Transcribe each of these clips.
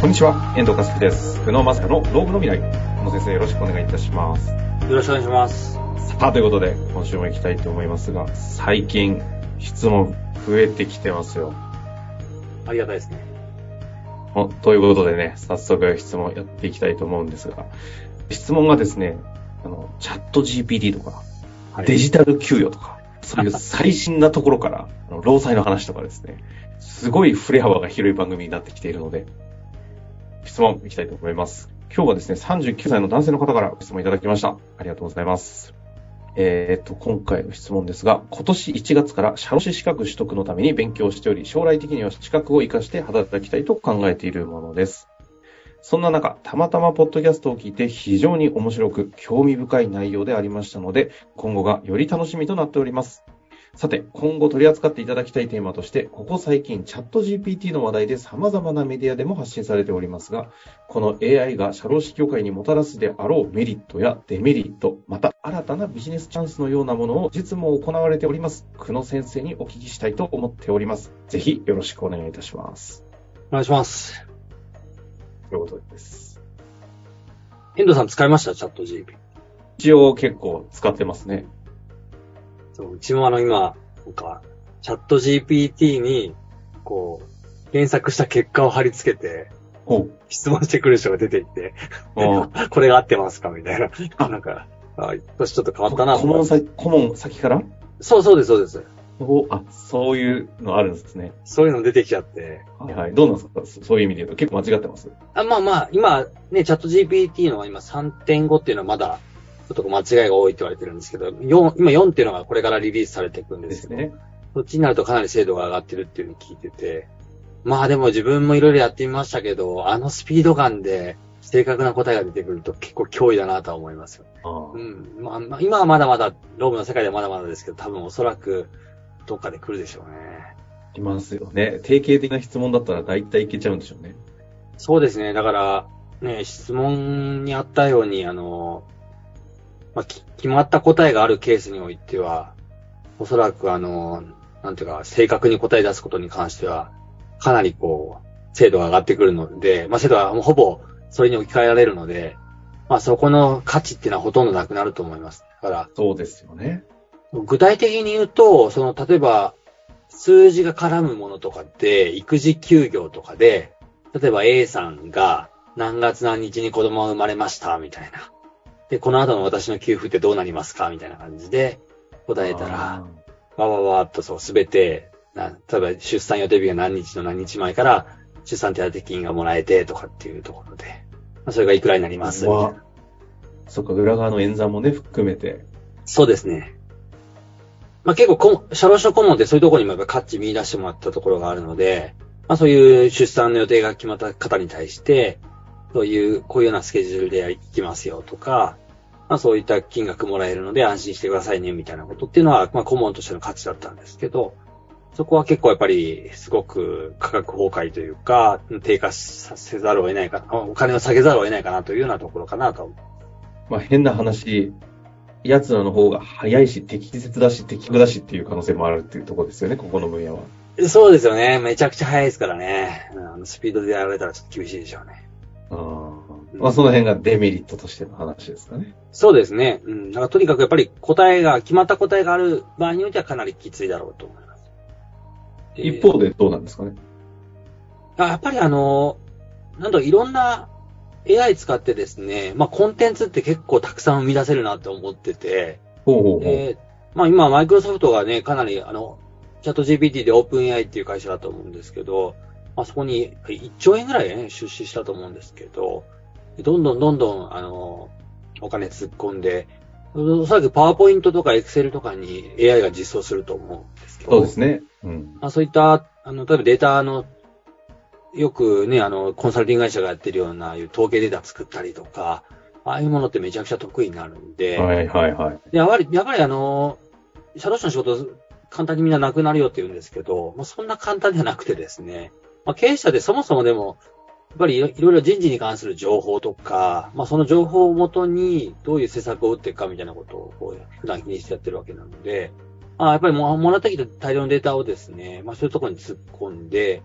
こんにちは、遠藤和樹です。久野正の老後の未来。久野先生、よろしくお願いいたします。よろしくお願いします。さあ、ということで、今週も行きたいと思いますが、最近、質問増えてきてますよ。ありがたいですね。おということでね、早速質問やっていきたいと思うんですが、質問がですね、あの、チャット GPT とか、はい、デジタル給与とか、そういう 最新なところから、あの労災の話とかですね、すごい振れ幅が広い番組になってきているので、質問いきたいと思います。今日はですね、39歳の男性の方から質問いただきました。ありがとうございます。えっと、今回の質問ですが、今年1月から社労士資格取得のために勉強しており、将来的には資格を活かして働きたいと考えているものです。そんな中、たまたまポッドキャストを聞いて非常に面白く興味深い内容でありましたので、今後がより楽しみとなっております。さて、今後取り扱っていただきたいテーマとして、ここ最近チャット GPT の話題で様々なメディアでも発信されておりますが、この AI が社労士協会にもたらすであろうメリットやデメリット、また新たなビジネスチャンスのようなものを実務を行われております。久野先生にお聞きしたいと思っております。ぜひよろしくお願いいたします。お願いします。ということです。遠藤さん使いました？チャット GP。一応結構使ってますね。そう、うちもあの今、なんか、チャット GPT に、こう、検索した結果を貼り付けて。質問してくる人が出ていって、あ これが合ってますかみたいな。なんか、あ、年ちょっと変わったな顧問先、顧問先から？そうそうです、そうです。おあ、そういうのあるんですね。そういうの出てきちゃって。はいはい。どうなんですか？そそういう意味で言うと結構間違ってます？あまあまあ、今、ね、チャット GPT のは今3.5っていうのはまだ、と間違いが多いって言われてるんですけど、4、今4っていうのがこれからリリースされていくんでけど、ね。そっちになるとかなり精度が上がってるっていうのを聞いてて、まあでも自分もいろいろやってみましたけど、あのスピード感で正確な答えが出てくると結構脅威だなとは思いますよ。うん。まあ、まあ、今はまだまだ、ロームの世界ではまだまだですけど、多分おそらくどっかで来るでしょうね。いますよね。定型的な質問だったら大体いけちゃうんでしょうね。そうですね。だから、ね、質問にあったように、あの、まあ、き決まった答えがあるケースにおいては、おそらくあの、なんていうか、正確に答え出すことに関しては、かなりこう、精度が上がってくるので、まあ、精度はもうほぼそれに置き換えられるので、まあ、そこの価値っていうのはほとんどなくなると思います。だから、そうですよね。具体的に言うと、その、例えば、数字が絡むものとかって、育児休業とかで、例えば A さんが何月何日に子供が生まれました、みたいな。で、この後の私の給付ってどうなりますかみたいな感じで答えたら、あわわわーっとそう、すべて、な例えば出産予定日が何日の何日前から出産手当金がもらえてとかっていうところで、まあ、それがいくらになります？みたいなわそっか、裏側の演算もね、含めて。そうですね。まあ、結構こ、社労士の顧問ってそういうところにもやっぱ価値見出してもらったところがあるので、まあそういう出産の予定が決まった方に対して、そういう、こういうようなスケジュールで行きますよとか、まあそういった金額もらえるので安心してくださいねみたいなことっていうのは、まあ顧問としての価値だったんですけど、そこは結構やっぱりすごく価格崩壊というか、低下させざるを得ないかな、お金を下げざるを得ないかなというようなところかなとまあ変な話、奴らの方が早いし、適切だし、適格だしっていう可能性もあるっていうところですよね、ここの分野は。そうですよね。めちゃくちゃ速いですからね。スピードでやられたらちょっと厳しいでしょうね。まあその辺がデメリットとしての話ですかね。そうですね。うん。だからとにかくやっぱり答えが、決まった答えがある場合においてはかなりきついだろうと思います。で一方でどうなんですかね。あやっぱりあの、なんだろういろんな AI 使ってですね、まあコンテンツって結構たくさん生み出せるなって思ってて、ほうほうほう。で、まあ今マイクロソフトがね、かなりあの、チャット GPT で OpenAI っていう会社だと思うんですけど、まあそこに1兆円ぐらいね、出資したと思うんですけど、どんどんどんどん、あの、お金突っ込んで、おそらくパワーポイントとかエクセルとかに AI が実装すると思うんですけど、そうですね。うん。まあそういった、あの、例えばデータの、よくね、あの、コンサルティング会社がやってるような、いう統計データ作ったりとか、ああいうものってめちゃくちゃ得意になるんで、はいはいはい。でやっぱり、やっぱりあの、社労士の仕事、簡単にみんななくなるよって言うんですけど、まあ、そんな簡単ではなくてですね、まあ、経営者でそもそもでも、やっぱりいろいろ人事に関する情報とか、まあ、その情報をもとにどういう施策を打っていくかみたいなことをこう普段気にしてやってるわけなので、まあ、やっぱりももらってきた大量のデータをですね、まあ、そういうところに突っ込んで、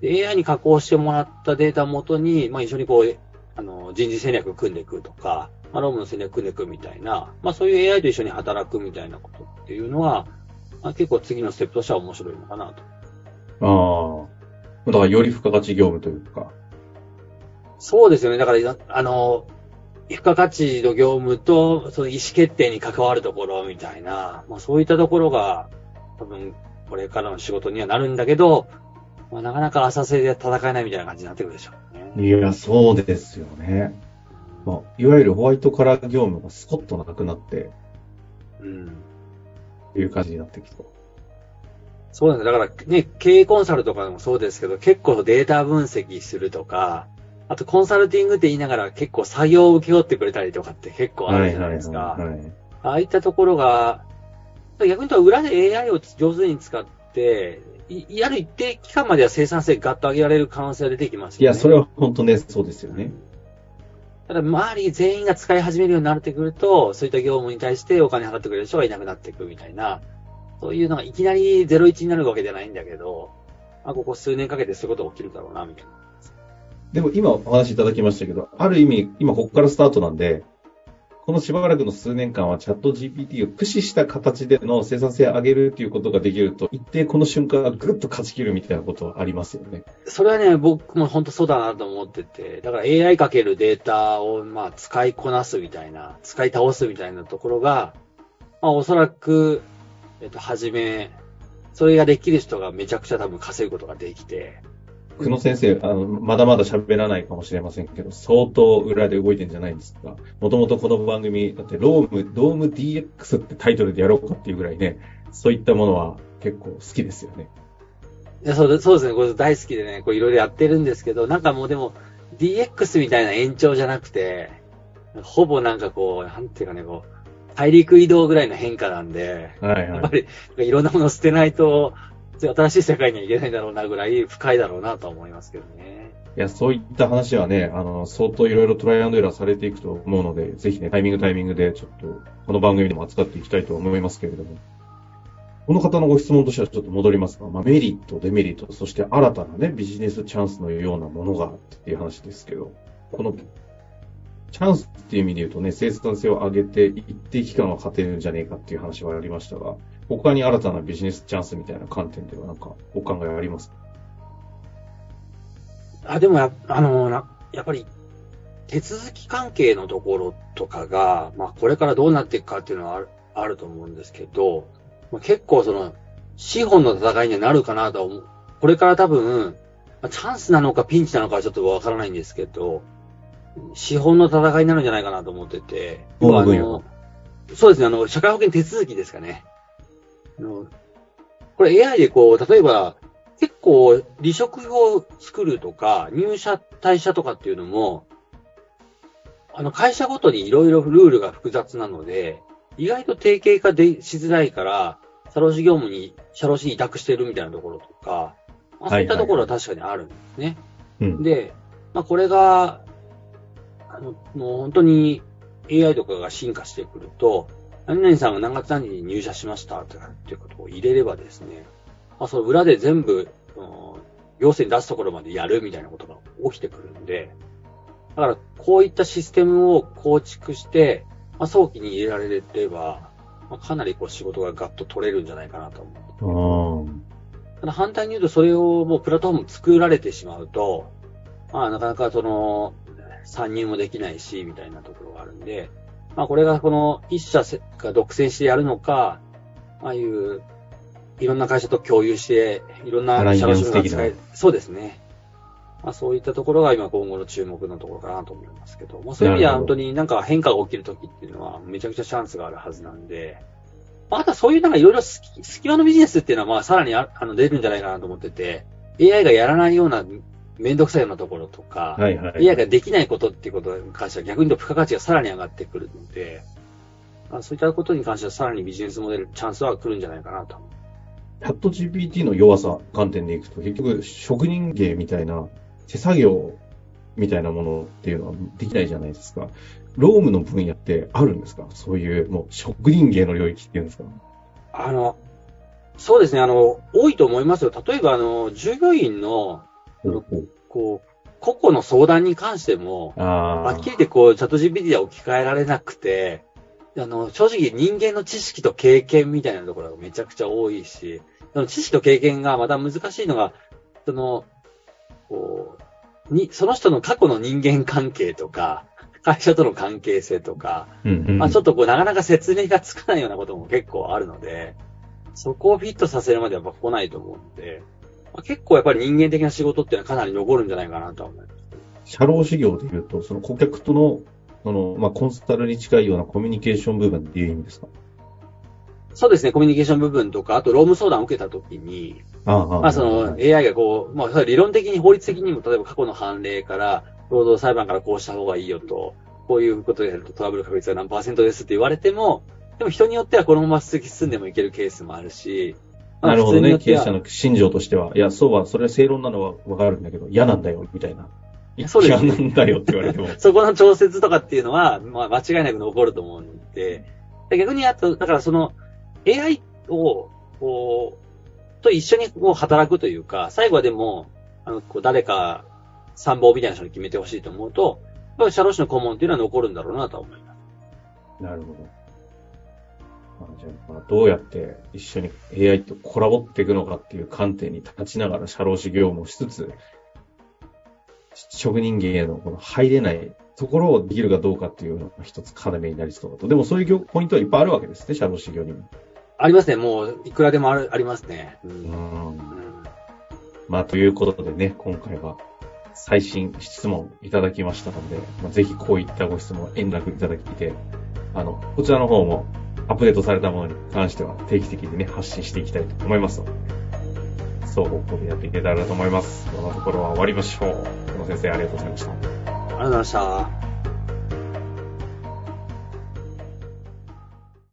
で AI に加工してもらったデータをもとに、まあ、一緒にこう、あの、人事戦略を組んでいくとか、まあ、ロームの戦略を組んでいくみたいな、まあ、そういう AI と一緒に働くみたいなことっていうのは、まあ、結構次のステップとしては面白いのかなと。ああ。だからより付加価値業務というか。そうですよね。だから、あの、付加価値の業務と、その意思決定に関わるところみたいな、まあそういったところが、多分、これからの仕事にはなるんだけど、まあ、なかなか浅瀬で戦えないみたいな感じになってくるでしょうね。いや、そうですよね。まあ、いわゆるホワイトカラー業務がスコッとなくなって、うん。いう感じになってきた。そうなんです。だからね、経営コンサルとかでもそうですけど、結構データ分析するとか、あとコンサルティングって言いながら結構作業を請け負ってくれたりとかって結構あるじゃないですか。ああいったところが、逆に言うと裏で AI を上手に使って、やる一定期間までは生産性ガッと上げられる可能性が出てきますよね。いや、それは本当ね、そうですよね。ただ、周り全員が使い始めるようになってくると、そういった業務に対してお金払ってくれる人がいなくなっていくみたいな、そういうのがいきなり01になるわけじゃないんだけど、まあ、ここ数年かけてそういうことが起きるだろうな、みたいな。でも今お話いただきましたけど、ある意味、今ここからスタートなんで、このしばらくの数年間はチャット GPT を駆使した形での生産性を上げるっていうことができると、一定この瞬間がぐっと勝ち切るみたいなことはありますよね。それはね、僕も本当そうだなと思ってて、だから AI かけるデータをまあ使いこなすみたいな、使い倒すみたいなところが、まあおそらく、えっと、はじめ、それができる人がめちゃくちゃ多分稼ぐことができて、久野先生、あの、まだまだ喋らないかもしれませんけど、相当裏で動いてんじゃないんですか。もともとこの番組、だってローム、ドーム DX ってタイトルでやろうかっていうぐらいね、そういったものは結構好きですよね。いや、そうそうですね。これ大好きでね、こういろいろやってるんですけど、なんかもうでも、DX みたいな延長じゃなくて、ほぼなんかこう、なんていうかね、こう、大陸移動ぐらいの変化なんで、はいはい、やっぱりいろんなものを捨てないと、新しい世界にはいけないだろうなぐらい深いだろうなと思いますけどね。いや、そういった話はね、あの、相当いろいろトライアンドエラーされていくと思うので、ぜひね、タイミングタイミングでちょっと、この番組でも扱っていきたいと思いますけれども。この方のご質問としてはちょっと戻りますが、まあ、メリット、デメリット、そして新たなね、ビジネスチャンスのようなものがっていう話ですけど、この、チャンスっていう意味で言うとね、生産性を上げて一定期間は勝てるんじゃねえかっていう話はありましたが、他に新たなビジネスチャンスみたいな観点ではなんかお考えありますか？あ、でもや、あの、な、やっぱり、手続き関係のところとかが、まあ、これからどうなっていくかっていうのはあるあると思うんですけど、まあ、結構その、資本の戦いにはなるかなと思う。これから多分、まあ、チャンスなのかピンチなのかはちょっとわからないんですけど、資本の戦いになるんじゃないかなと思ってて、あのそうですね、あの、社会保険手続きですかね。これ AI でこう、例えば、結構離職を作るとか、入社、退社とかっていうのも、あの会社ごとにいろいろルールが複雑なので、意外と定型化でしづらいから、社労士業務に、社労士に委託してるみたいなところとか、まあ、そういったところは確かにあるんですね。はいはい、で、まあこれが、あの、もう本当に AI とかが進化してくると、何々さんが何月何日に入社しました？とかっていうことを入れればですね、まあ、その裏で全部、行政に出すところまでやるみたいなことが起きてくるんで、だからこういったシステムを構築して、まあ、早期に入れられれば、まあ、かなりこう仕事がガッと取れるんじゃないかなと思って。ただ反対に言うとそれをもうプラットフォーム作られてしまうと、まあなかなかその、参入もできないし、みたいなところがあるんで、まあこれがこの一社が独占してやるのか、ああいういろんな会社と共有して、いろんな社の仕事が使えそうですね。まあそういったところが今今後の注目のところかなと思いますけど、まあそういう意味では本当になんか変化が起きるときっていうのはめちゃくちゃチャンスがあるはずなんで、まあ、あとはそういうなんかいろいろ隙間のビジネスっていうのはまあさらにあの出るんじゃないかなと思ってて、AI がやらないようなめんどくさいようなところとか、はいはい、AI ができないことっていうことに関しては逆に言うと付加価値がさらに上がってくるので、まあ、そういったことに関してはさらにビジネスモデル、チャンスは来るんじゃないかなと。チャット GPT の弱さ観点でいくと、結局職人芸みたいな手作業みたいなものっていうのはできないじゃないですか。ロームの分野ってあるんですか？そういうもう職人芸の領域っていうんですかあの、そうですね、あの、多いと思いますよ。例えば、あの、従業員のほうほうこう、個々の相談に関しても、あはっきり言ってこう、チャット GPT では置き換えられなくて、あの、正直人間の知識と経験みたいなところがめちゃくちゃ多いし、その知識と経験がまた難しいのが、その、こう、に、その人の過去の人間関係とか、会社との関係性とか、うんうん。まあちょっとこう、なかなか説明がつかないようなことも結構あるので、そこをフィットさせるまではやっぱ来ないと思うので、まあ、結構やっぱり人間的な仕事っていうのはかなり残るんじゃないかなとは思います。社労士業で言うと、その顧客との、その、まあ、コンサルに近いようなコミュニケーション部分っていう意味ですか？そうですね、コミュニケーション部分とか、あと労務相談を受けたときに、ああ、まあその AI がこう、まあ理論的に法律的にも、例えば過去の判例から、労働裁判からこうした方がいいよと、こういうことでやるとトラブル確率が何パーセントですって言われても、でも人によってはこのまま突き進んでもいけるケースもあるし、まあなるほどね。経営者の心情としては、いや、そうは、それは正論なのはわかるんだけど、嫌なんだよ、みたいな。そうですね嫌なんだよって言われても。そこの調節とかっていうのは、まあ間違いなく残ると思うんで、で逆にあと、だからその AI を、こう、と一緒にこう働くというか、最後はでも、あの、こう誰か参謀みたいな人に決めてほしいと思うと、社労士の顧問っていうのは残るんだろうなとは思います。なるほど。まあ、じゃあ、まあ、どうやって一緒に AI とコラボっていくのかっていう観点に立ちながら社労士業務をしつつ、職人芸へのこの入れないところをできるかどうかっていうのが一つ要になりそうだと。でもそういう業ポイントはいっぱいあるわけですね、社労士業にも。ありますね。もう、いくらでもあるありますね。う。うんんうんまあ、ということでね、今回は最新質問いただきましたので、まあ、ぜひこういったご質問連絡いただきて、あの、こちらの方もアップデートされたものに関しては定期的にね、発信していきたいと思いますので、双方向でやっていけたらと思います。このところは終わりましょう。この先生ありがとうございました。ありがとうございました。